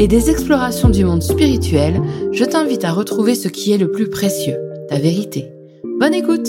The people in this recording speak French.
et des explorations du monde spirituel, je t'invite à retrouver ce qui est le plus précieux, ta vérité. Bonne écoute